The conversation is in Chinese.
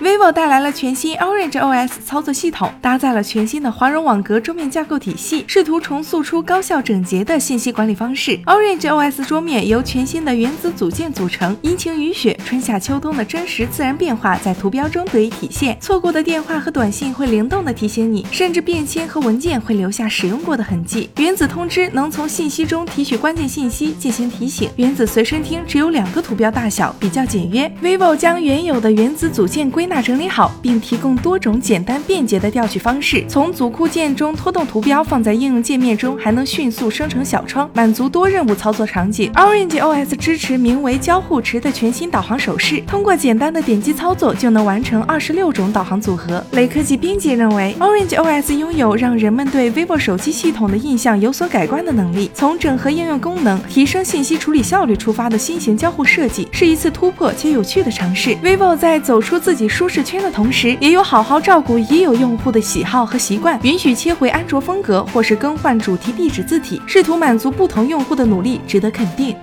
Vivo 带来了全新 Orange OS 操作系统，搭载了全新的华容网格桌面架构体系，试图重塑出高效整洁的信息管理方式。Orange OS 桌面由全新的原子组件组成，阴晴雨雪、春夏秋冬的真实自然变化在图标中得以体现。错过的电话和短信会灵动的提醒你，甚至便签和文件会留下使用过的痕迹。原子通知能从信息中提取关键信息进行提醒。原子随身听只有两个图标大小，比较简约。vivo 将原有的原子组件归。归纳整理好，并提供多种简单便捷的调取方式。从组库件中拖动图标放在应用界面中，还能迅速生成小窗，满足多任务操作场景。Orange OS 支持名为交互池的全新导航手势，通过简单的点击操作就能完成二十六种导航组合。雷科技编辑认为，Orange OS 拥有让人们对 vivo 手机系统的印象有所改观的能力。从整合应用功能、提升信息处理效率出发的新型交互设计，是一次突破且有趣的尝试。vivo 在走出自己。舒适圈的同时，也有好好照顾已有用户的喜好和习惯，允许切回安卓风格，或是更换主题壁纸字体，试图满足不同用户的努力，值得肯定。